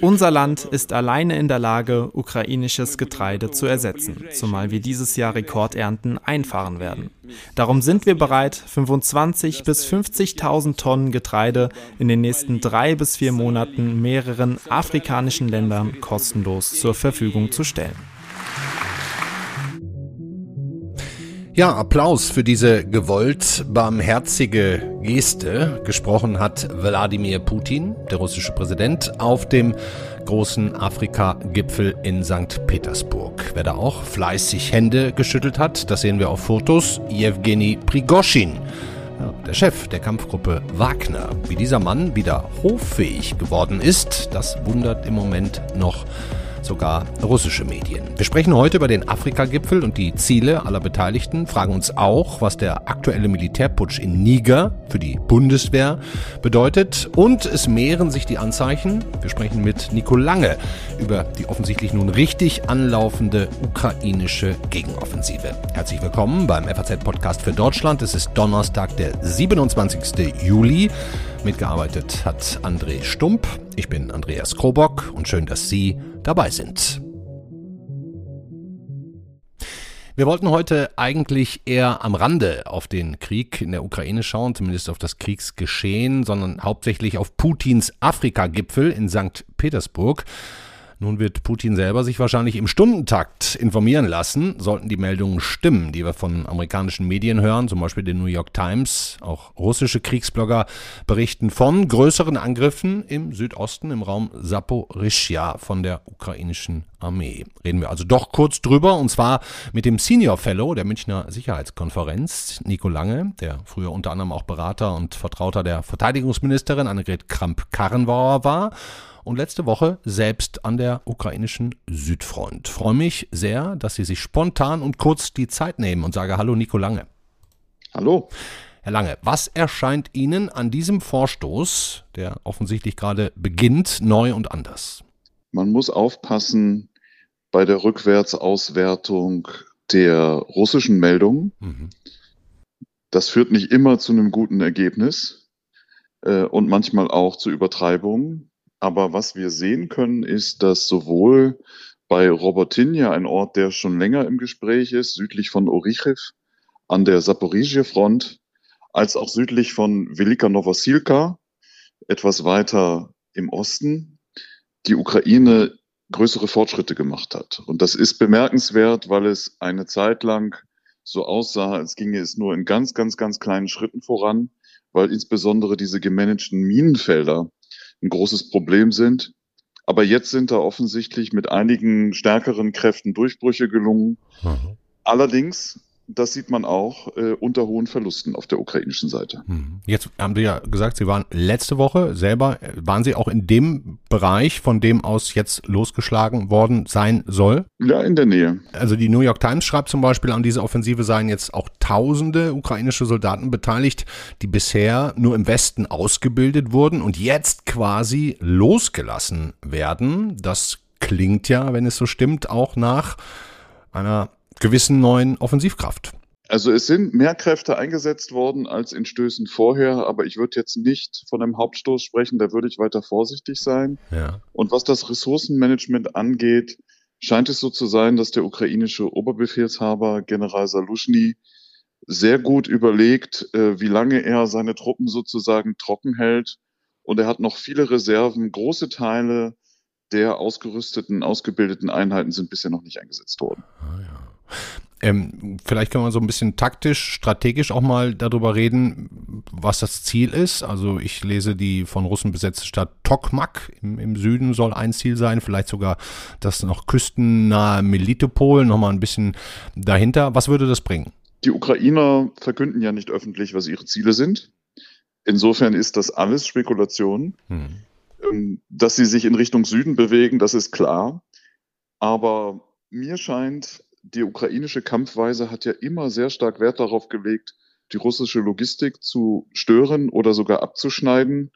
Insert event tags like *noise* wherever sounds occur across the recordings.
Unser Land ist alleine in der Lage, ukrainisches Getreide zu ersetzen, zumal wir dieses Jahr Rekordernten einfahren werden. Darum sind wir bereit, 25.000 bis 50.000 Tonnen Getreide in den nächsten drei bis vier Monaten mehreren afrikanischen Ländern kostenlos zur Verfügung zu stellen. Ja, Applaus für diese gewollt barmherzige Geste. Gesprochen hat Wladimir Putin, der russische Präsident, auf dem großen Afrika-Gipfel in St. Petersburg. Wer da auch fleißig Hände geschüttelt hat, das sehen wir auf Fotos, Jewgeni Prigoschin. Der Chef der Kampfgruppe Wagner. Wie dieser Mann wieder hoffähig geworden ist, das wundert im Moment noch sogar russische Medien. Wir sprechen heute über den Afrika-Gipfel und die Ziele aller Beteiligten, fragen uns auch, was der aktuelle Militärputsch in Niger für die Bundeswehr bedeutet und es mehren sich die Anzeichen. Wir sprechen mit Nico Lange über die offensichtlich nun richtig anlaufende ukrainische Gegenoffensive. Herzlich willkommen beim FAZ-Podcast für Deutschland. Es ist Donnerstag, der 27. Juli. Mitgearbeitet hat André Stump. Ich bin Andreas Krobock und schön, dass Sie dabei sind. Wir wollten heute eigentlich eher am Rande auf den Krieg in der Ukraine schauen, zumindest auf das Kriegsgeschehen, sondern hauptsächlich auf Putins Afrika-Gipfel in St. Petersburg. Nun wird Putin selber sich wahrscheinlich im Stundentakt informieren lassen, sollten die Meldungen stimmen, die wir von amerikanischen Medien hören, zum Beispiel den New York Times. Auch russische Kriegsblogger berichten von größeren Angriffen im Südosten, im Raum Saporischia von der ukrainischen Armee. Reden wir also doch kurz drüber, und zwar mit dem Senior Fellow der Münchner Sicherheitskonferenz, Nico Lange, der früher unter anderem auch Berater und Vertrauter der Verteidigungsministerin Annegret Kramp-Karrenbauer war und letzte Woche selbst an der ukrainischen Südfront. Freue mich sehr, dass Sie sich spontan und kurz die Zeit nehmen und sage Hallo Nico Lange. Hallo. Herr Lange, was erscheint Ihnen an diesem Vorstoß, der offensichtlich gerade beginnt, neu und anders? Man muss aufpassen bei der Rückwärtsauswertung der russischen Meldungen. Mhm. Das führt nicht immer zu einem guten Ergebnis äh, und manchmal auch zu Übertreibungen. Aber was wir sehen können, ist, dass sowohl bei Robotinja, ein Ort, der schon länger im Gespräch ist, südlich von Orichiv an der Saporizhia-Front, als auch südlich von Velika Novosilka, etwas weiter im Osten, die Ukraine größere Fortschritte gemacht hat. Und das ist bemerkenswert, weil es eine Zeit lang so aussah, als ginge es nur in ganz, ganz, ganz kleinen Schritten voran, weil insbesondere diese gemanagten Minenfelder ein großes Problem sind. Aber jetzt sind da offensichtlich mit einigen stärkeren Kräften Durchbrüche gelungen. Mhm. Allerdings das sieht man auch äh, unter hohen Verlusten auf der ukrainischen Seite. Hm. Jetzt haben Sie ja gesagt, Sie waren letzte Woche selber, waren Sie auch in dem Bereich, von dem aus jetzt losgeschlagen worden sein soll? Ja, in der Nähe. Also die New York Times schreibt zum Beispiel, an dieser Offensive seien jetzt auch tausende ukrainische Soldaten beteiligt, die bisher nur im Westen ausgebildet wurden und jetzt quasi losgelassen werden. Das klingt ja, wenn es so stimmt, auch nach einer gewissen neuen Offensivkraft. Also es sind mehr Kräfte eingesetzt worden als in Stößen vorher, aber ich würde jetzt nicht von einem Hauptstoß sprechen, da würde ich weiter vorsichtig sein. Ja. Und was das Ressourcenmanagement angeht, scheint es so zu sein, dass der ukrainische Oberbefehlshaber General Salushny sehr gut überlegt, äh, wie lange er seine Truppen sozusagen trocken hält. Und er hat noch viele Reserven. Große Teile der ausgerüsteten, ausgebildeten Einheiten sind bisher noch nicht eingesetzt worden. Ah, ja. Ähm, vielleicht können wir so ein bisschen taktisch, strategisch auch mal darüber reden, was das Ziel ist. Also ich lese die von Russen besetzte Stadt Tokmak im, im Süden soll ein Ziel sein, vielleicht sogar das noch küstennahe Melitopol, nochmal ein bisschen dahinter. Was würde das bringen? Die Ukrainer verkünden ja nicht öffentlich, was ihre Ziele sind. Insofern ist das alles Spekulation. Hm. Ähm, dass sie sich in Richtung Süden bewegen, das ist klar. Aber mir scheint, die ukrainische Kampfweise hat ja immer sehr stark Wert darauf gelegt, die russische Logistik zu stören oder sogar abzuschneiden.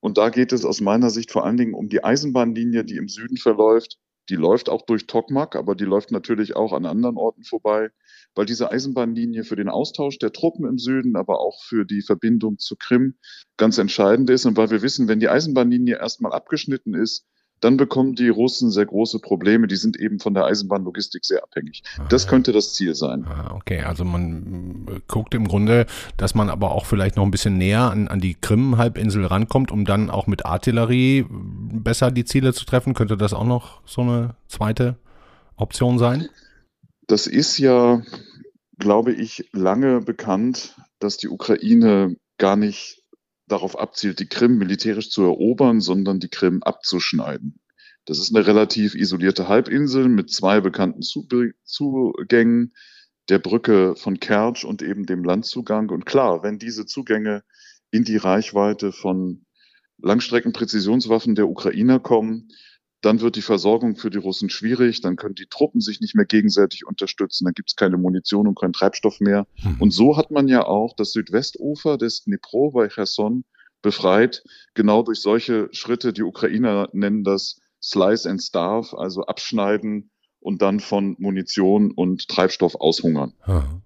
Und da geht es aus meiner Sicht vor allen Dingen um die Eisenbahnlinie, die im Süden verläuft. Die läuft auch durch Tokmak, aber die läuft natürlich auch an anderen Orten vorbei, weil diese Eisenbahnlinie für den Austausch der Truppen im Süden, aber auch für die Verbindung zu Krim ganz entscheidend ist. Und weil wir wissen, wenn die Eisenbahnlinie erstmal abgeschnitten ist, dann bekommen die Russen sehr große Probleme. Die sind eben von der Eisenbahnlogistik sehr abhängig. Ah, das könnte das Ziel sein. Ah, okay, also man äh, guckt im Grunde, dass man aber auch vielleicht noch ein bisschen näher an, an die Krim-Halbinsel rankommt, um dann auch mit Artillerie besser die Ziele zu treffen. Könnte das auch noch so eine zweite Option sein? Das ist ja, glaube ich, lange bekannt, dass die Ukraine gar nicht darauf abzielt, die Krim militärisch zu erobern, sondern die Krim abzuschneiden. Das ist eine relativ isolierte Halbinsel mit zwei bekannten Zugängen, der Brücke von Kertsch und eben dem Landzugang. Und klar, wenn diese Zugänge in die Reichweite von Langstreckenpräzisionswaffen der Ukrainer kommen, dann wird die Versorgung für die Russen schwierig, dann können die Truppen sich nicht mehr gegenseitig unterstützen, dann gibt es keine Munition und keinen Treibstoff mehr. Mhm. Und so hat man ja auch das Südwestufer des Dnipro bei Cherson befreit, genau durch solche Schritte. Die Ukrainer nennen das Slice and Starve, also abschneiden und dann von Munition und Treibstoff aushungern. Mhm.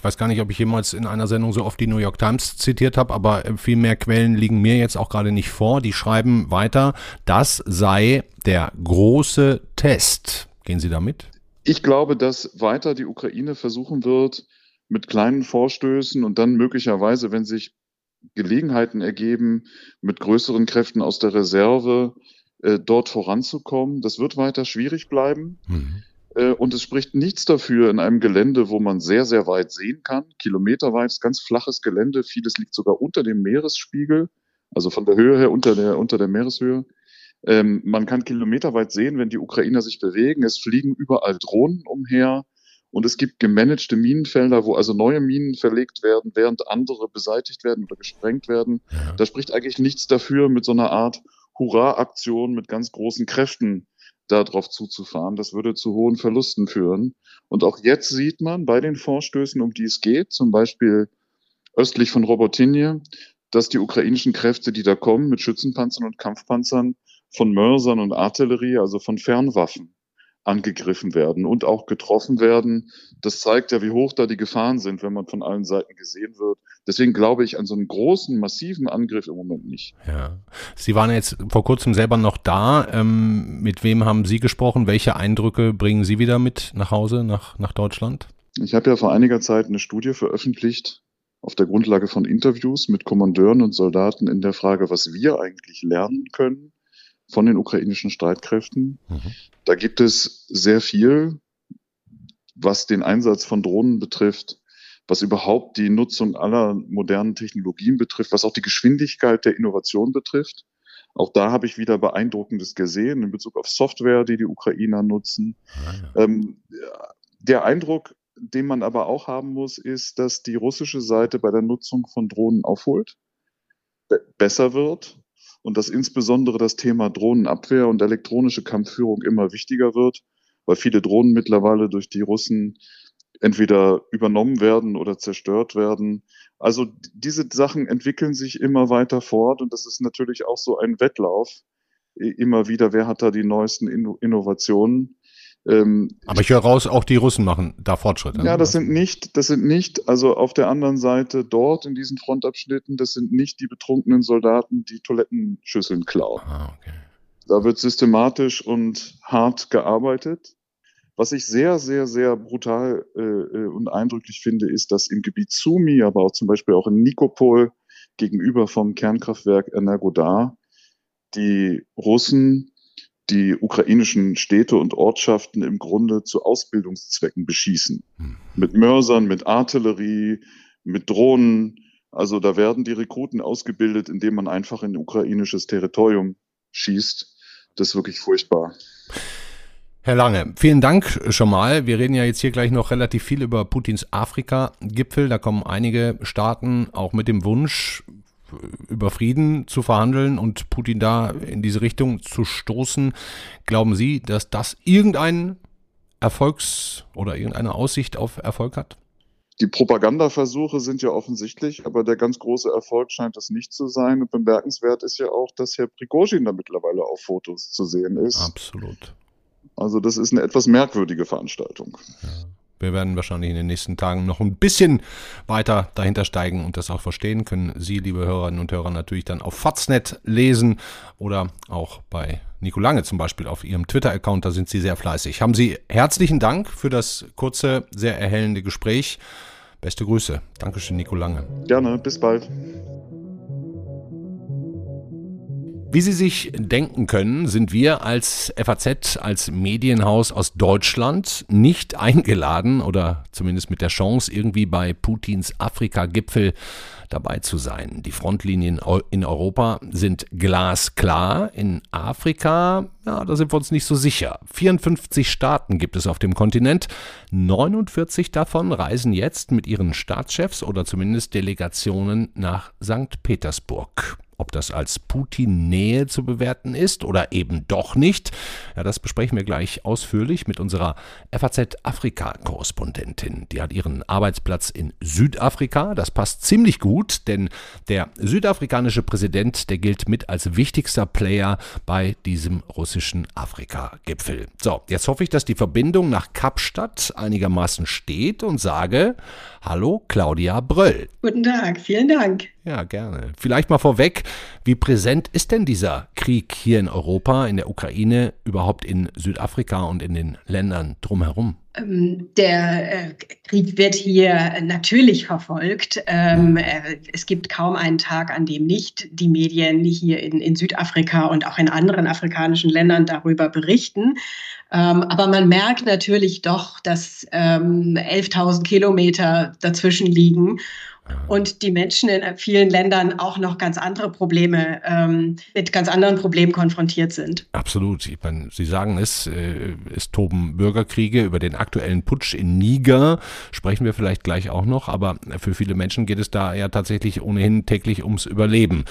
Ich weiß gar nicht, ob ich jemals in einer Sendung so oft die New York Times zitiert habe, aber äh, viel mehr Quellen liegen mir jetzt auch gerade nicht vor. Die schreiben weiter, das sei der große Test. Gehen Sie damit? Ich glaube, dass weiter die Ukraine versuchen wird, mit kleinen Vorstößen und dann möglicherweise, wenn sich Gelegenheiten ergeben, mit größeren Kräften aus der Reserve äh, dort voranzukommen. Das wird weiter schwierig bleiben. Mhm. Äh, und es spricht nichts dafür in einem Gelände, wo man sehr, sehr weit sehen kann, kilometerweit, ganz flaches Gelände, vieles liegt sogar unter dem Meeresspiegel, also von der Höhe her unter der, unter der Meereshöhe. Ähm, man kann kilometerweit sehen, wenn die Ukrainer sich bewegen. Es fliegen überall Drohnen umher und es gibt gemanagte Minenfelder, wo also neue Minen verlegt werden, während andere beseitigt werden oder gesprengt werden. Ja. Da spricht eigentlich nichts dafür, mit so einer Art Hurra-Aktion mit ganz großen Kräften darauf zuzufahren. Das würde zu hohen Verlusten führen. Und auch jetzt sieht man bei den Vorstößen, um die es geht, zum Beispiel östlich von Robotinje, dass die ukrainischen Kräfte, die da kommen, mit Schützenpanzern und Kampfpanzern von Mörsern und Artillerie, also von Fernwaffen, angegriffen werden und auch getroffen werden. Das zeigt ja, wie hoch da die Gefahren sind, wenn man von allen Seiten gesehen wird. Deswegen glaube ich an so einen großen, massiven Angriff im Moment nicht. Ja. Sie waren jetzt vor kurzem selber noch da. Ähm, mit wem haben Sie gesprochen? Welche Eindrücke bringen Sie wieder mit nach Hause, nach, nach Deutschland? Ich habe ja vor einiger Zeit eine Studie veröffentlicht auf der Grundlage von Interviews mit Kommandeuren und Soldaten in der Frage, was wir eigentlich lernen können von den ukrainischen Streitkräften. Mhm. Da gibt es sehr viel, was den Einsatz von Drohnen betrifft, was überhaupt die Nutzung aller modernen Technologien betrifft, was auch die Geschwindigkeit der Innovation betrifft. Auch da habe ich wieder Beeindruckendes gesehen in Bezug auf Software, die die Ukrainer nutzen. Ah, ja. ähm, der Eindruck, den man aber auch haben muss, ist, dass die russische Seite bei der Nutzung von Drohnen aufholt, besser wird und dass insbesondere das Thema Drohnenabwehr und elektronische Kampfführung immer wichtiger wird, weil viele Drohnen mittlerweile durch die Russen entweder übernommen werden oder zerstört werden. Also diese Sachen entwickeln sich immer weiter fort und das ist natürlich auch so ein Wettlauf. Immer wieder, wer hat da die neuesten Innovationen? Ähm, Aber ich höre raus, auch die Russen machen da Fortschritte. Ja, das sind nicht, das sind nicht, also auf der anderen Seite dort in diesen Frontabschnitten, das sind nicht die betrunkenen Soldaten, die Toilettenschüsseln klauen. Ah, okay. Da wird systematisch und hart gearbeitet. Was ich sehr, sehr, sehr brutal äh, äh und eindrücklich finde, ist, dass im Gebiet Sumi, aber auch zum Beispiel auch in Nikopol gegenüber vom Kernkraftwerk Energodar die Russen die ukrainischen Städte und Ortschaften im Grunde zu Ausbildungszwecken beschießen. Hm. Mit Mörsern, mit Artillerie, mit Drohnen. Also da werden die Rekruten ausgebildet, indem man einfach in ukrainisches Territorium schießt. Das ist wirklich furchtbar. Herr Lange, vielen Dank schon mal. Wir reden ja jetzt hier gleich noch relativ viel über Putins Afrika-Gipfel. Da kommen einige Staaten auch mit dem Wunsch, über Frieden zu verhandeln und Putin da in diese Richtung zu stoßen. Glauben Sie, dass das irgendeinen Erfolgs- oder irgendeine Aussicht auf Erfolg hat? Die Propagandaversuche sind ja offensichtlich, aber der ganz große Erfolg scheint das nicht zu sein. Und bemerkenswert ist ja auch, dass Herr Prigozhin da mittlerweile auf Fotos zu sehen ist. Absolut. Also das ist eine etwas merkwürdige Veranstaltung. Ja. Wir werden wahrscheinlich in den nächsten Tagen noch ein bisschen weiter dahinter steigen und das auch verstehen. Können Sie, liebe Hörerinnen und Hörer, natürlich dann auf Faznet lesen oder auch bei Nico Lange zum Beispiel auf Ihrem Twitter-Account. Da sind Sie sehr fleißig. Haben Sie herzlichen Dank für das kurze, sehr erhellende Gespräch. Beste Grüße. Dankeschön, Nico Lange. Gerne, bis bald. Wie Sie sich denken können, sind wir als FAZ, als Medienhaus aus Deutschland nicht eingeladen oder zumindest mit der Chance, irgendwie bei Putins Afrika-Gipfel dabei zu sein. Die Frontlinien in Europa sind glasklar. In Afrika, ja, da sind wir uns nicht so sicher. 54 Staaten gibt es auf dem Kontinent. 49 davon reisen jetzt mit ihren Staatschefs oder zumindest Delegationen nach St. Petersburg. Ob das als Putin-Nähe zu bewerten ist oder eben doch nicht, ja, das besprechen wir gleich ausführlich mit unserer FAZ-Afrika-Korrespondentin. Die hat ihren Arbeitsplatz in Südafrika. Das passt ziemlich gut, denn der südafrikanische Präsident, der gilt mit als wichtigster Player bei diesem russischen Afrika-Gipfel. So, jetzt hoffe ich, dass die Verbindung nach Kapstadt einigermaßen steht und sage Hallo, Claudia Bröll. Guten Tag, vielen Dank. Ja, gerne. Vielleicht mal vorweg, wie präsent ist denn dieser Krieg hier in Europa, in der Ukraine, überhaupt in Südafrika und in den Ländern drumherum? Ähm, der äh, Krieg wird hier natürlich verfolgt. Ähm, äh, es gibt kaum einen Tag, an dem nicht die Medien hier in, in Südafrika und auch in anderen afrikanischen Ländern darüber berichten. Ähm, aber man merkt natürlich doch, dass 11.000 Kilometer dazwischen liegen und die Menschen in vielen Ländern auch noch ganz andere Probleme, ähm, mit ganz anderen Problemen konfrontiert sind. Absolut. Ich meine, Sie sagen es, äh, es toben Bürgerkriege über den aktuellen Putsch in Niger, sprechen wir vielleicht gleich auch noch, aber für viele Menschen geht es da ja tatsächlich ohnehin täglich ums Überleben.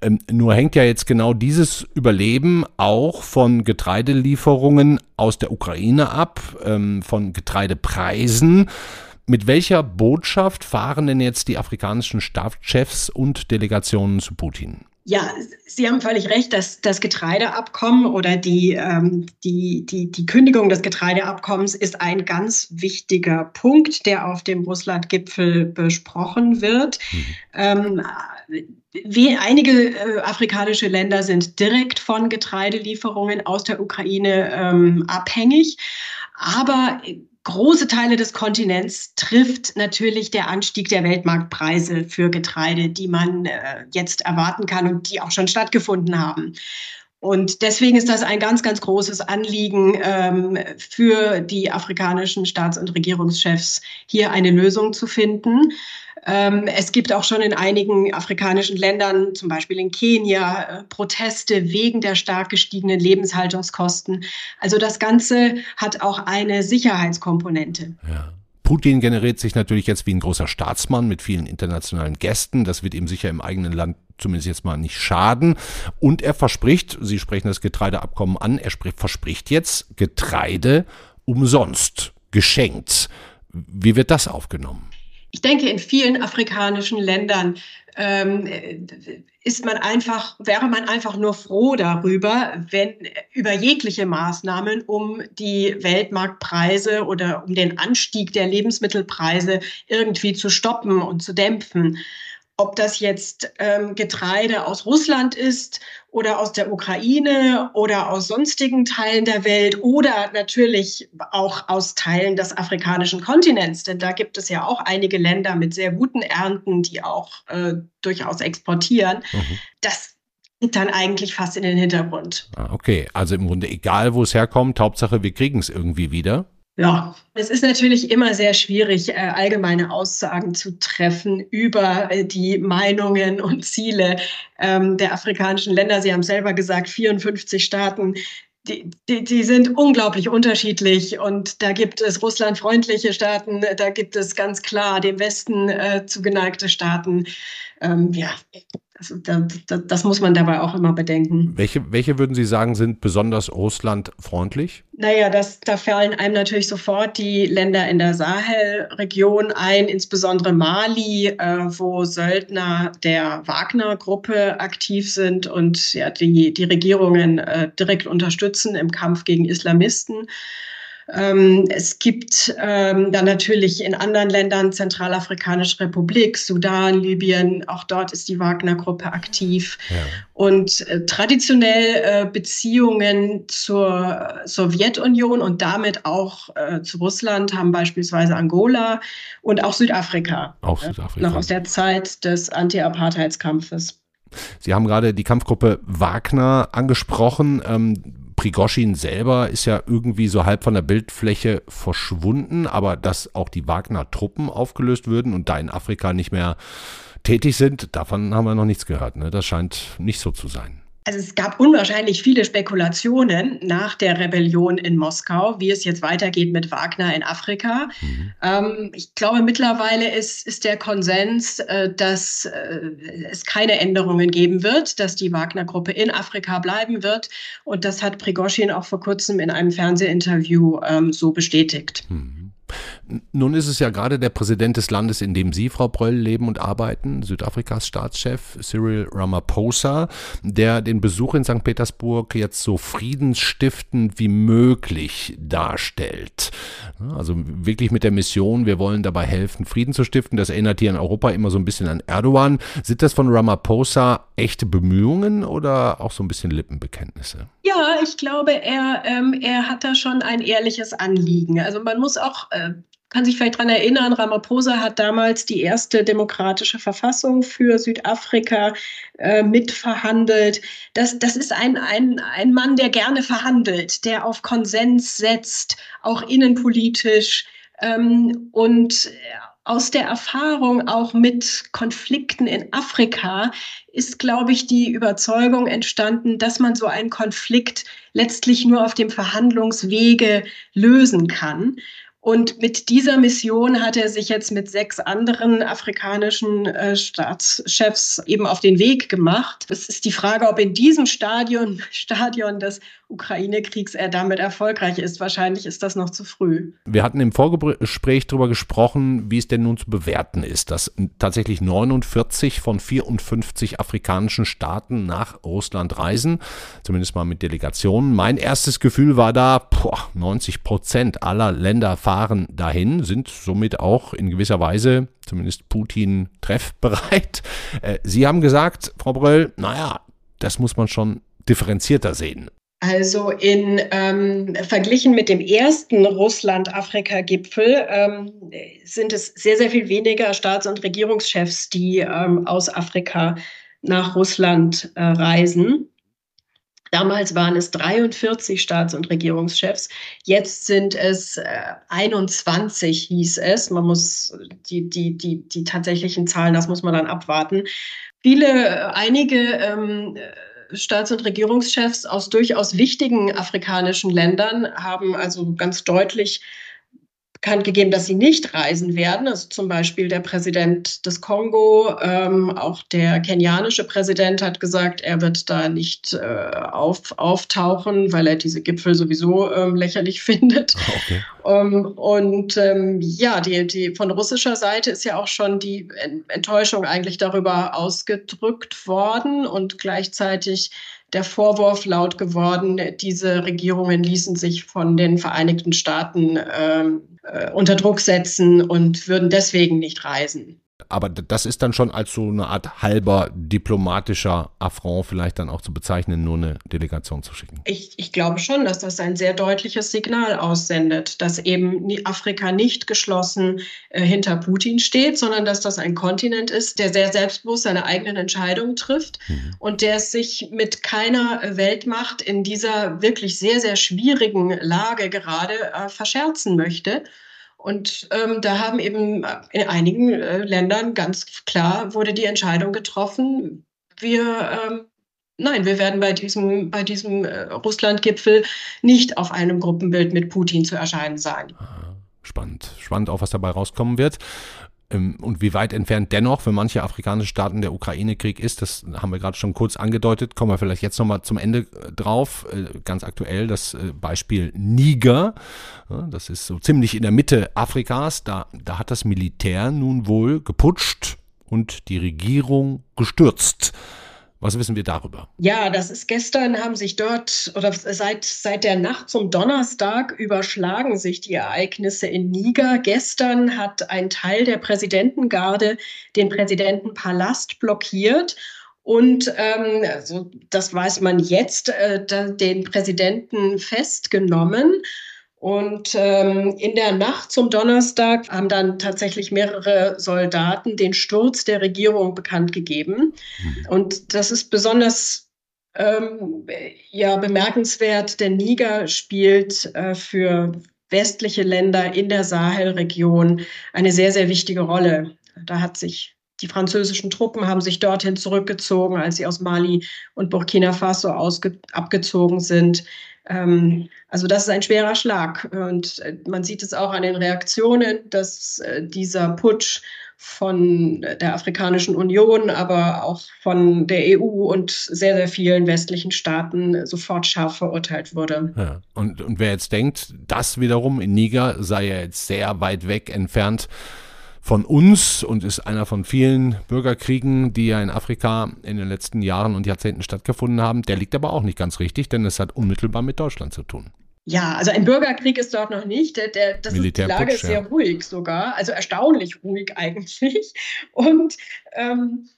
Ähm, nur hängt ja jetzt genau dieses Überleben auch von Getreidelieferungen aus der Ukraine ab, ähm, von Getreidepreisen. Mit welcher Botschaft fahren denn jetzt die afrikanischen Staatschefs und Delegationen zu Putin? Ja, Sie haben völlig recht, dass das Getreideabkommen oder die, ähm, die, die, die Kündigung des Getreideabkommens ist ein ganz wichtiger Punkt, der auf dem Russland-Gipfel besprochen wird. Mhm. Ähm, wie einige äh, afrikanische Länder sind direkt von Getreidelieferungen aus der Ukraine ähm, abhängig. Aber große Teile des Kontinents trifft natürlich der Anstieg der Weltmarktpreise für Getreide, die man äh, jetzt erwarten kann und die auch schon stattgefunden haben. Und deswegen ist das ein ganz, ganz großes Anliegen ähm, für die afrikanischen Staats- und Regierungschefs, hier eine Lösung zu finden. Ähm, es gibt auch schon in einigen afrikanischen Ländern, zum Beispiel in Kenia, äh, Proteste wegen der stark gestiegenen Lebenshaltungskosten. Also das Ganze hat auch eine Sicherheitskomponente. Ja. Putin generiert sich natürlich jetzt wie ein großer Staatsmann mit vielen internationalen Gästen. Das wird ihm sicher im eigenen Land zumindest jetzt mal nicht schaden. Und er verspricht, Sie sprechen das Getreideabkommen an, er verspricht jetzt Getreide umsonst, geschenkt. Wie wird das aufgenommen? Ich denke, in vielen afrikanischen Ländern ähm, ist man einfach, wäre man einfach nur froh darüber, wenn über jegliche Maßnahmen, um die Weltmarktpreise oder um den Anstieg der Lebensmittelpreise irgendwie zu stoppen und zu dämpfen ob das jetzt ähm, Getreide aus Russland ist oder aus der Ukraine oder aus sonstigen Teilen der Welt oder natürlich auch aus Teilen des afrikanischen Kontinents. Denn da gibt es ja auch einige Länder mit sehr guten Ernten, die auch äh, durchaus exportieren. Mhm. Das geht dann eigentlich fast in den Hintergrund. Ah, okay, also im Grunde egal, wo es herkommt, Hauptsache wir kriegen es irgendwie wieder. Ja, es ist natürlich immer sehr schwierig, äh, allgemeine Aussagen zu treffen über äh, die Meinungen und Ziele ähm, der afrikanischen Länder. Sie haben selber gesagt, 54 Staaten. Die, die, die sind unglaublich unterschiedlich und da gibt es russlandfreundliche Staaten, da gibt es ganz klar dem Westen äh, zugeneigte Staaten. Ähm, ja, Also da, da, das muss man dabei auch immer bedenken. Welche, welche würden Sie sagen, sind besonders russlandfreundlich? Naja, das, da fallen einem natürlich sofort die Länder in der Sahelregion ein, insbesondere Mali, äh, wo Söldner der Wagner-Gruppe aktiv sind und ja, die, die Regierungen äh, direkt unterstützen im Kampf gegen Islamisten. Ähm, es gibt ähm, dann natürlich in anderen Ländern, Zentralafrikanische Republik, Sudan, Libyen, auch dort ist die Wagner-Gruppe aktiv. Ja. Und äh, traditionell äh, Beziehungen zur Sowjetunion und damit auch äh, zu Russland haben beispielsweise Angola und auch Südafrika. Auch Südafrika. noch aus der Zeit des Anti-Apartheidskampfes. Sie haben gerade die Kampfgruppe Wagner angesprochen. Prigoschin selber ist ja irgendwie so halb von der Bildfläche verschwunden, aber dass auch die Wagner-Truppen aufgelöst würden und da in Afrika nicht mehr tätig sind, davon haben wir noch nichts gehört. Ne? Das scheint nicht so zu sein. Also es gab unwahrscheinlich viele Spekulationen nach der Rebellion in Moskau, wie es jetzt weitergeht mit Wagner in Afrika. Mhm. Ähm, ich glaube, mittlerweile ist, ist der Konsens, äh, dass äh, es keine Änderungen geben wird, dass die Wagner-Gruppe in Afrika bleiben wird. Und das hat Prigozhin auch vor kurzem in einem Fernsehinterview ähm, so bestätigt. Mhm. Nun ist es ja gerade der Präsident des Landes, in dem Sie, Frau Bröll, leben und arbeiten, Südafrikas Staatschef Cyril Ramaphosa, der den Besuch in St. Petersburg jetzt so friedensstiftend wie möglich darstellt. Also wirklich mit der Mission, wir wollen dabei helfen, Frieden zu stiften. Das erinnert hier in Europa immer so ein bisschen an Erdogan. Sind das von Ramaphosa echte Bemühungen oder auch so ein bisschen Lippenbekenntnisse? Ja, ich glaube, er, ähm, er hat da schon ein ehrliches Anliegen. Also man muss auch äh, kann sich vielleicht daran erinnern, Ramaphosa hat damals die erste demokratische Verfassung für Südafrika äh, mitverhandelt. Das, das ist ein, ein, ein Mann, der gerne verhandelt, der auf Konsens setzt, auch innenpolitisch. Ähm, und aus der Erfahrung auch mit Konflikten in Afrika ist, glaube ich, die Überzeugung entstanden, dass man so einen Konflikt letztlich nur auf dem Verhandlungswege lösen kann. Und mit dieser Mission hat er sich jetzt mit sechs anderen afrikanischen äh, Staatschefs eben auf den Weg gemacht. Es ist die Frage, ob in diesem Stadion, *laughs* Stadion des Ukraine-Kriegs er damit erfolgreich ist. Wahrscheinlich ist das noch zu früh. Wir hatten im Vorgespräch darüber gesprochen, wie es denn nun zu bewerten ist, dass tatsächlich 49 von 54 afrikanischen Staaten nach Russland reisen, zumindest mal mit Delegationen. Mein erstes Gefühl war da, boah, 90 Prozent aller Länder fahren dahin, sind somit auch in gewisser Weise, zumindest Putin, treffbereit. Äh, Sie haben gesagt, Frau Bröll, naja, das muss man schon differenzierter sehen. Also in ähm, verglichen mit dem ersten Russland-Afrika-Gipfel ähm, sind es sehr, sehr viel weniger Staats- und Regierungschefs, die ähm, aus Afrika nach Russland äh, reisen. Damals waren es 43 Staats- und Regierungschefs. Jetzt sind es äh, 21, hieß es. Man muss die, die, die, die tatsächlichen Zahlen, das muss man dann abwarten. Viele, äh, einige ähm, Staats- und Regierungschefs aus durchaus wichtigen afrikanischen Ländern haben also ganz deutlich bekannt gegeben, dass sie nicht reisen werden. Also zum Beispiel der Präsident des Kongo, ähm, auch der kenianische Präsident hat gesagt, er wird da nicht äh, auf, auftauchen, weil er diese Gipfel sowieso ähm, lächerlich *laughs* findet. Okay. Um, und ähm, ja, die, die, von russischer Seite ist ja auch schon die Enttäuschung eigentlich darüber ausgedrückt worden und gleichzeitig der Vorwurf laut geworden, diese Regierungen ließen sich von den Vereinigten Staaten ähm, äh, unter Druck setzen und würden deswegen nicht reisen aber das ist dann schon als so eine Art halber diplomatischer Affront vielleicht dann auch zu bezeichnen, nur eine Delegation zu schicken. Ich, ich glaube schon, dass das ein sehr deutliches Signal aussendet, dass eben Afrika nicht geschlossen äh, hinter Putin steht, sondern dass das ein Kontinent ist, der sehr selbstbewusst seine eigenen Entscheidungen trifft mhm. und der sich mit keiner Weltmacht in dieser wirklich sehr, sehr schwierigen Lage gerade äh, verscherzen möchte. Und ähm, da haben eben äh, in einigen äh, Ländern ganz klar wurde die Entscheidung getroffen, wir ähm, Nein, wir werden bei diesem, bei diesem äh, Russland-Gipfel nicht auf einem Gruppenbild mit Putin zu erscheinen sein. Spannend. Spannend auch, was dabei rauskommen wird. Ähm, und wie weit entfernt dennoch für manche afrikanische Staaten der Ukraine-Krieg ist, das haben wir gerade schon kurz angedeutet, kommen wir vielleicht jetzt nochmal zum Ende äh, drauf. Äh, ganz aktuell das äh, Beispiel Niger, das ist so ziemlich in der Mitte Afrikas, da, da hat das Militär nun wohl geputscht und die Regierung gestürzt. Was wissen wir darüber? Ja, das ist gestern haben sich dort oder seit, seit der Nacht zum Donnerstag überschlagen sich die Ereignisse in Niger. Gestern hat ein Teil der Präsidentengarde den Präsidentenpalast blockiert und ähm, also das weiß man jetzt, äh, den Präsidenten festgenommen. Und ähm, in der Nacht zum Donnerstag haben dann tatsächlich mehrere Soldaten den Sturz der Regierung bekannt gegeben. Mhm. Und das ist besonders ähm, ja, bemerkenswert, denn Niger spielt äh, für westliche Länder in der Sahelregion eine sehr, sehr wichtige Rolle. Da hat sich die französischen Truppen haben sich dorthin zurückgezogen, als sie aus Mali und Burkina Faso abgezogen sind. Ähm, also das ist ein schwerer Schlag. Und äh, man sieht es auch an den Reaktionen, dass äh, dieser Putsch von der Afrikanischen Union, aber auch von der EU und sehr, sehr vielen westlichen Staaten sofort scharf verurteilt wurde. Ja. Und, und wer jetzt denkt, das wiederum in Niger sei ja jetzt sehr weit weg entfernt von uns und ist einer von vielen Bürgerkriegen, die ja in Afrika in den letzten Jahren und Jahrzehnten stattgefunden haben. Der liegt aber auch nicht ganz richtig, denn es hat unmittelbar mit Deutschland zu tun. Ja, also ein Bürgerkrieg ist dort noch nicht. Der, der, das ist, die Lage ist sehr ja. ruhig sogar, also erstaunlich ruhig *laughs* eigentlich. Und ähm, äh,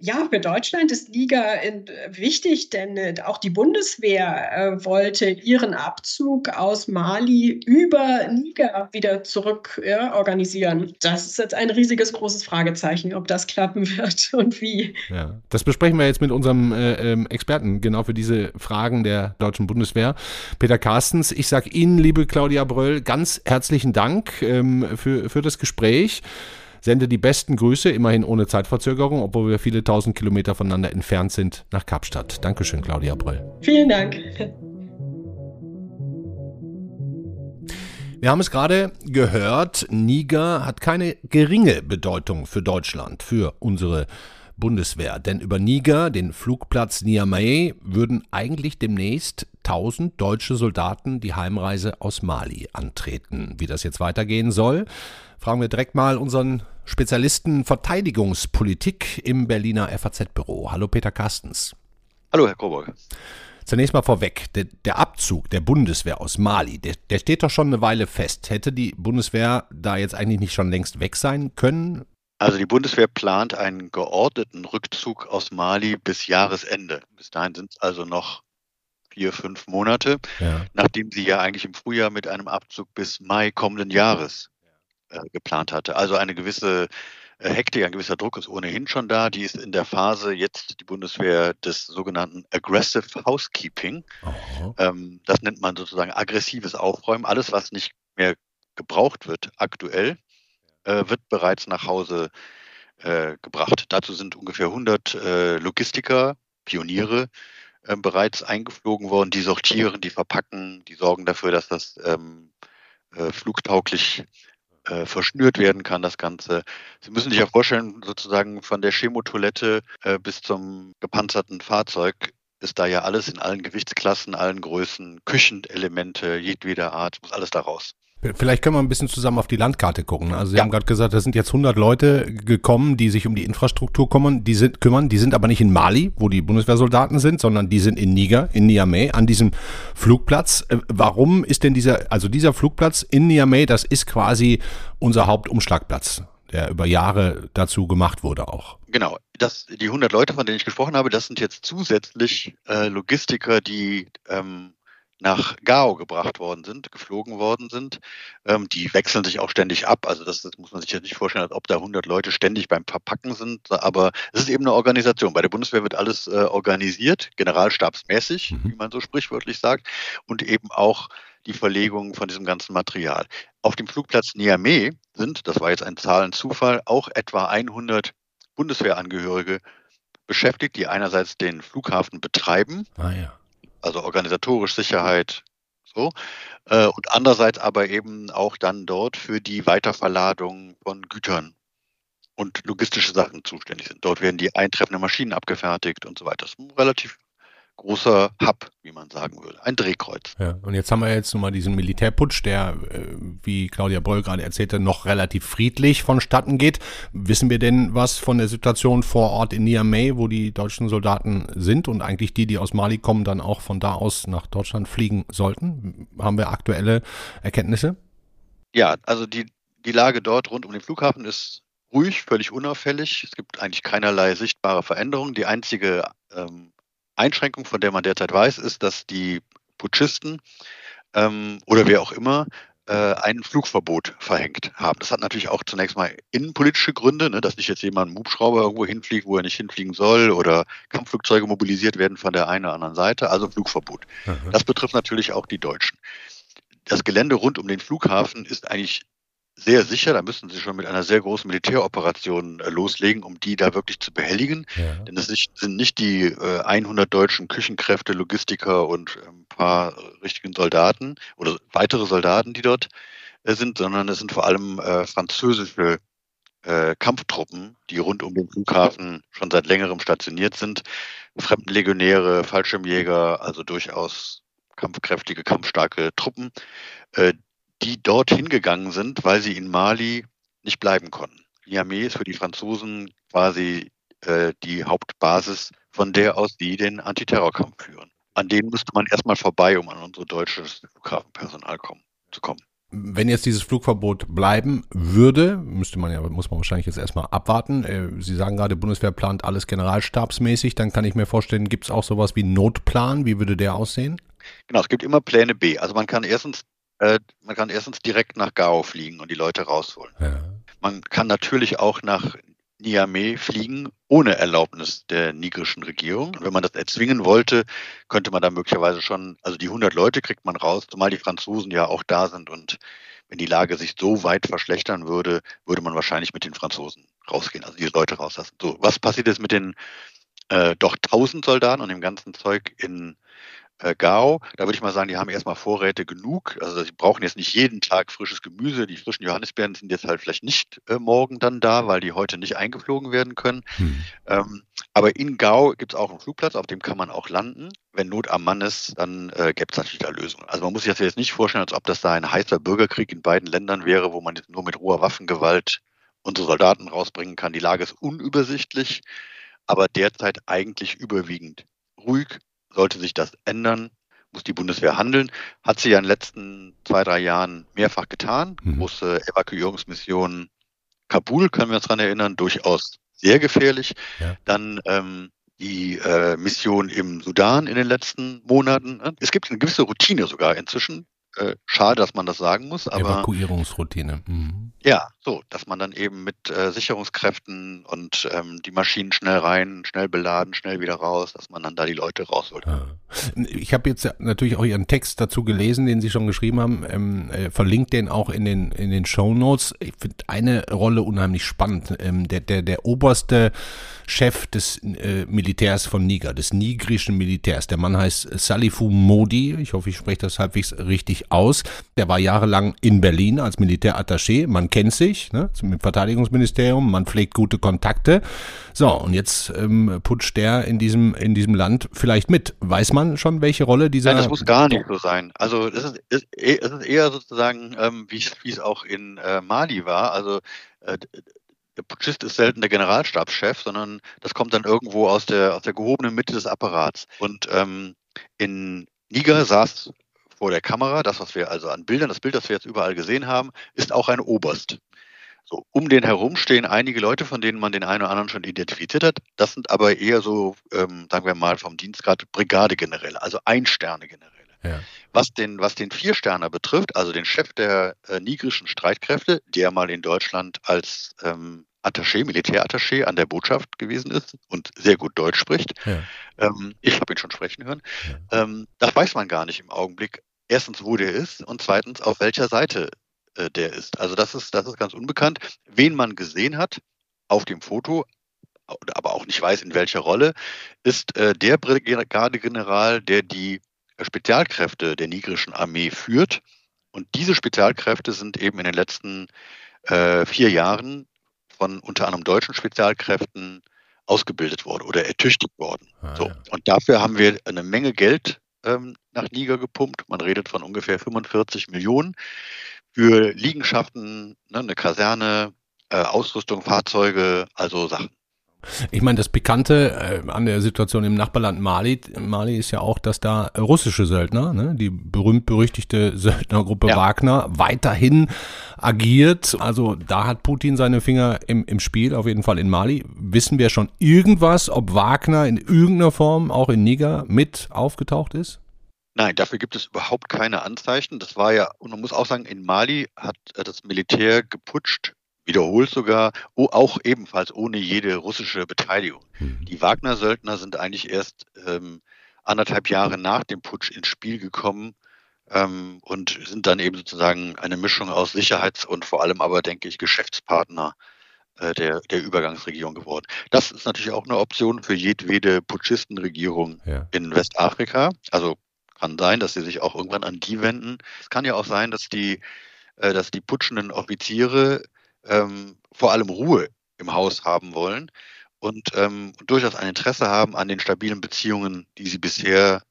ja, für Deutschland ist Liga in, wichtig, denn äh, auch die Bundeswehr äh, wollte ihren Abzug aus Mali über Niger wieder zurück ja, organisieren. Das ist jetzt ein riesiges großes Fragezeichen, ob das klappen *laughs* wird und wie. Ja, das besprechen wir jetzt mit unserem äh, ähm, Experten genau für diese Fragen der deutschen Bundeswehr, Peter Carstens. Ich sage Ihnen, liebe Claudia Bröll, ganz herzlichen Dank ähm, für, für das Gespräch. Sende die besten Grüße, immerhin ohne Zeitverzögerung, obwohl wir viele tausend Kilometer voneinander entfernt sind, nach Kapstadt. Dankeschön, Claudia Brüll. Vielen Dank. Wir haben es gerade gehört, Niger hat keine geringe Bedeutung für Deutschland, für unsere Bundeswehr. Denn über Niger, den Flugplatz Niamey, würden eigentlich demnächst 1000 deutsche Soldaten die Heimreise aus Mali antreten. Wie das jetzt weitergehen soll, fragen wir direkt mal unseren Spezialisten Verteidigungspolitik im Berliner FAZ-Büro. Hallo Peter Carstens. Hallo Herr Coburg. Zunächst mal vorweg, der, der, Abzug der Bundeswehr aus Mali, der, der steht doch schon eine Weile fest. Hätte die Bundeswehr da jetzt eigentlich nicht schon längst weg sein können? Also die Bundeswehr plant einen geordneten Rückzug aus Mali bis Jahresende. Bis dahin sind es also noch vier, fünf Monate, ja. nachdem sie ja eigentlich im Frühjahr mit einem Abzug bis Mai kommenden Jahres äh, geplant hatte. Also eine gewisse äh, Hektik, ein gewisser Druck ist ohnehin schon da. Die ist in der Phase jetzt die Bundeswehr des sogenannten Aggressive Housekeeping. Ähm, das nennt man sozusagen aggressives Aufräumen. Alles, was nicht mehr gebraucht wird aktuell, äh, wird bereits nach Hause äh, gebracht. Dazu sind ungefähr 100 äh, Logistiker, Pioniere äh, bereits eingeflogen worden. Die sortieren, die verpacken, die sorgen dafür, dass das ähm, flugtauglich äh, verschnürt werden kann, das Ganze. Sie müssen sich ja vorstellen, sozusagen von der Chemotoilette äh, bis zum gepanzerten Fahrzeug ist da ja alles in allen Gewichtsklassen, allen Größen, Küchenelemente jedweder Art, muss alles da raus. Vielleicht können wir ein bisschen zusammen auf die Landkarte gucken. Also Sie ja. haben gerade gesagt, da sind jetzt 100 Leute gekommen, die sich um die Infrastruktur kümmern. Die sind, kümmern. Die sind aber nicht in Mali, wo die Bundeswehrsoldaten sind, sondern die sind in Niger, in Niamey, an diesem Flugplatz. Äh, warum ist denn dieser, also dieser Flugplatz in Niamey, das ist quasi unser Hauptumschlagplatz, der über Jahre dazu gemacht wurde auch. Genau. Das, die 100 Leute, von denen ich gesprochen habe, das sind jetzt zusätzlich äh, Logistiker, die ähm, nach Gao gebracht worden sind, geflogen worden sind. Ähm, die wechseln sich auch ständig ab. Also das, das, muss man sich jetzt nicht vorstellen, als ob da 100 Leute ständig beim Verpacken sind. Aber es ist eben eine Organisation. Bei der Bundeswehr wird alles äh, organisiert, generalstabsmäßig, mhm. wie man so sprichwörtlich sagt, und eben auch die Verlegung von diesem ganzen Material. Auf dem Flugplatz Niamey sind, das war jetzt ein Zahlenzufall, auch etwa 100 Bundeswehrangehörige beschäftigt, die einerseits den Flughafen betreiben. Ah, ja also organisatorisch Sicherheit, so. Äh, und andererseits aber eben auch dann dort für die Weiterverladung von Gütern und logistische Sachen zuständig sind. Dort werden die eintreffenden Maschinen abgefertigt und so weiter. Das ist relativ großer Hub, wie man sagen würde, ein Drehkreuz. Ja, und jetzt haben wir jetzt nun mal diesen Militärputsch, der, äh, wie Claudia Boll gerade erzählte, noch relativ friedlich vonstatten geht. Wissen wir denn was von der Situation vor Ort in Niamey, wo die deutschen Soldaten sind und eigentlich die, die aus Mali kommen, dann auch von da aus nach Deutschland fliegen sollten? Haben wir aktuelle Erkenntnisse? Ja, also die, die Lage dort rund um den Flughafen ist ruhig, völlig unauffällig. Es gibt eigentlich keinerlei sichtbare Veränderungen. Die einzige ähm, Einschränkung, von der man derzeit weiß, ist, dass die Putschisten ähm, oder wer auch immer äh, ein Flugverbot verhängt haben. Das hat natürlich auch zunächst mal innenpolitische Gründe, ne, dass nicht jetzt jemand einen Hubschrauber irgendwo hinfliegt, wo er nicht hinfliegen soll oder Kampfflugzeuge mobilisiert werden von der einen oder anderen Seite, also Flugverbot. Mhm. Das betrifft natürlich auch die Deutschen. Das Gelände rund um den Flughafen ist eigentlich sehr sicher. Da müssen sie schon mit einer sehr großen Militäroperation äh, loslegen, um die da wirklich zu behelligen. Ja. Denn es sind nicht die äh, 100 deutschen Küchenkräfte, Logistiker und ein paar richtigen Soldaten oder weitere Soldaten, die dort äh, sind, sondern es sind vor allem äh, französische äh, Kampftruppen, die rund um den Flughafen schon seit längerem stationiert sind. Fremdenlegionäre, Fallschirmjäger, also durchaus kampfkräftige, kampfstarke Truppen, äh, die dorthin gegangen sind, weil sie in Mali nicht bleiben konnten. Niamey ist für die Franzosen quasi äh, die Hauptbasis, von der aus die den Antiterrorkampf führen. An denen müsste man erstmal vorbei, um an unser deutsches Flughafenpersonal kommen, zu kommen. Wenn jetzt dieses Flugverbot bleiben würde, müsste man ja, muss man wahrscheinlich jetzt erstmal abwarten. Äh, Sie sagen gerade, Bundeswehr plant alles generalstabsmäßig. Dann kann ich mir vorstellen, gibt es auch sowas wie Notplan? Wie würde der aussehen? Genau, es gibt immer Pläne B. Also man kann erstens äh, man kann erstens direkt nach Gao fliegen und die Leute rausholen. Ja. Man kann natürlich auch nach Niamey fliegen ohne Erlaubnis der nigerischen Regierung. Und wenn man das erzwingen wollte, könnte man da möglicherweise schon, also die 100 Leute kriegt man raus, zumal die Franzosen ja auch da sind. Und wenn die Lage sich so weit verschlechtern würde, würde man wahrscheinlich mit den Franzosen rausgehen, also die Leute rauslassen. So, was passiert jetzt mit den äh, doch 1000 Soldaten und dem ganzen Zeug in äh, Gao. Da würde ich mal sagen, die haben erstmal Vorräte genug. Also sie brauchen jetzt nicht jeden Tag frisches Gemüse. Die frischen Johannisbeeren sind jetzt halt vielleicht nicht äh, morgen dann da, weil die heute nicht eingeflogen werden können. Hm. Ähm, aber in Gao gibt es auch einen Flugplatz, auf dem kann man auch landen. Wenn Not am Mann ist, dann äh, gäbe es natürlich da Lösungen. Also man muss sich das jetzt nicht vorstellen, als ob das da ein heißer Bürgerkrieg in beiden Ländern wäre, wo man jetzt nur mit roher Waffengewalt unsere Soldaten rausbringen kann. Die Lage ist unübersichtlich, aber derzeit eigentlich überwiegend ruhig sollte sich das ändern, muss die Bundeswehr handeln. Hat sie ja in den letzten zwei, drei Jahren mehrfach getan. Mhm. Große Evakuierungsmissionen Kabul, können wir uns daran erinnern, durchaus sehr gefährlich. Ja. Dann ähm, die äh, Mission im Sudan in den letzten Monaten. Es gibt eine gewisse Routine sogar inzwischen, äh, schade, dass man das sagen muss, aber. Evakuierungsroutine. Mhm. Ja, so, dass man dann eben mit äh, Sicherungskräften und ähm, die Maschinen schnell rein, schnell beladen, schnell wieder raus, dass man dann da die Leute rausholt. Ja. Ich habe jetzt natürlich auch Ihren Text dazu gelesen, den Sie schon geschrieben haben. Ähm, äh, verlinkt den auch in den, in den Show Notes. Ich finde eine Rolle unheimlich spannend. Ähm, der, der, der oberste Chef des äh, Militärs von Niger, des nigrischen Militärs. Der Mann heißt Salifu Modi. Ich hoffe, ich spreche das halbwegs richtig aus. Der war jahrelang in Berlin als Militärattaché. Man kennt sich ne, zum Verteidigungsministerium, man pflegt gute Kontakte. So, und jetzt ähm, putscht der in diesem, in diesem Land vielleicht mit. Weiß man schon, welche Rolle dieser. Nein, das muss gar nicht so sein. Also es ist, es ist eher sozusagen, ähm, wie es auch in äh, Mali war. Also äh, der Putschist ist selten der Generalstabschef, sondern das kommt dann irgendwo aus der, aus der gehobenen Mitte des Apparats. Und ähm, in Niger saß vor der Kamera, das, was wir also an Bildern, das Bild, das wir jetzt überall gesehen haben, ist auch ein Oberst. So, um den herum stehen einige Leute, von denen man den einen oder anderen schon identifiziert hat. Das sind aber eher so, ähm, sagen wir mal, vom Dienstgrad Brigadegeneräle, also Ein-Sterne-Generäle. Ja. Was den, was den Viersterner betrifft, also den Chef der äh, nigrischen Streitkräfte, der mal in Deutschland als ähm, Attaché, Militärattaché an der Botschaft gewesen ist und sehr gut Deutsch spricht. Ja. Ähm, ich habe ihn schon sprechen hören. Ja. Ähm, das weiß man gar nicht im Augenblick. Erstens, wo der ist und zweitens, auf welcher Seite äh, der ist. Also das ist, das ist ganz unbekannt. Wen man gesehen hat auf dem Foto, aber auch nicht weiß, in welcher Rolle, ist äh, der Brigadegeneral, der die Spezialkräfte der nigerischen Armee führt. Und diese Spezialkräfte sind eben in den letzten äh, vier Jahren von unter anderem deutschen Spezialkräften ausgebildet worden oder ertüchtigt worden. Ah, so. Ja. Und dafür haben wir eine Menge Geld ähm, nach Niger gepumpt. Man redet von ungefähr 45 Millionen für Liegenschaften, ne, eine Kaserne, äh, Ausrüstung, Fahrzeuge, also Sachen. Ich meine, das Pikante äh, an der Situation im Nachbarland Mali, Mali ist ja auch, dass da russische Söldner, ne, die berühmt-berüchtigte Söldnergruppe ja. Wagner, weiterhin agiert. Also da hat Putin seine Finger im, im Spiel, auf jeden Fall in Mali. Wissen wir schon irgendwas, ob Wagner in irgendeiner Form auch in Niger mit aufgetaucht ist? Nein, dafür gibt es überhaupt keine Anzeichen. Das war ja, und man muss auch sagen, in Mali hat das Militär geputscht wiederholt sogar, auch ebenfalls ohne jede russische Beteiligung. Mhm. Die Wagner-Söldner sind eigentlich erst ähm, anderthalb Jahre nach dem Putsch ins Spiel gekommen ähm, und sind dann eben sozusagen eine Mischung aus Sicherheits- und vor allem aber, denke ich, Geschäftspartner äh, der, der Übergangsregierung geworden. Das ist natürlich auch eine Option für jedwede Putschistenregierung ja. in Westafrika. Also kann sein, dass sie sich auch irgendwann an die wenden. Es kann ja auch sein, dass die, äh, dass die putschenden Offiziere ähm, vor allem Ruhe im Haus haben wollen und ähm, durchaus ein Interesse haben an den stabilen Beziehungen, die sie bisher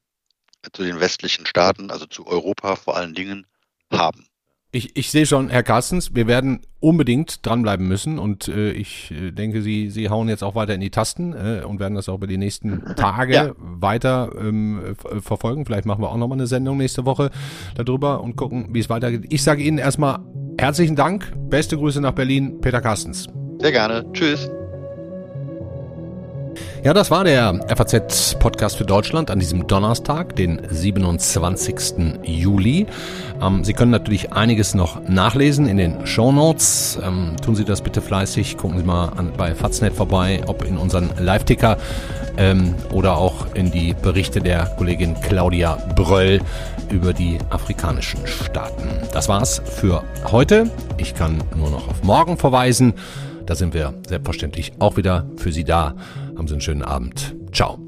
zu den westlichen Staaten, also zu Europa vor allen Dingen, haben. Ich, ich sehe schon, Herr Carstens, wir werden unbedingt dranbleiben müssen und äh, ich äh, denke, Sie, Sie hauen jetzt auch weiter in die Tasten äh, und werden das auch über die nächsten *laughs* Tage ja. weiter ähm, verfolgen. Vielleicht machen wir auch nochmal eine Sendung nächste Woche darüber und gucken, wie es weitergeht. Ich sage Ihnen erstmal herzlichen Dank, beste Grüße nach Berlin, Peter Carstens. Sehr gerne, tschüss. Ja, das war der FAZ-Podcast für Deutschland an diesem Donnerstag, den 27. Juli. Ähm, Sie können natürlich einiges noch nachlesen in den Show Notes. Ähm, tun Sie das bitte fleißig. Gucken Sie mal an, bei Faznet vorbei, ob in unseren Live-Ticker ähm, oder auch in die Berichte der Kollegin Claudia Bröll über die afrikanischen Staaten. Das war's für heute. Ich kann nur noch auf morgen verweisen. Da sind wir selbstverständlich auch wieder für Sie da. Haben Sie einen schönen Abend. Ciao.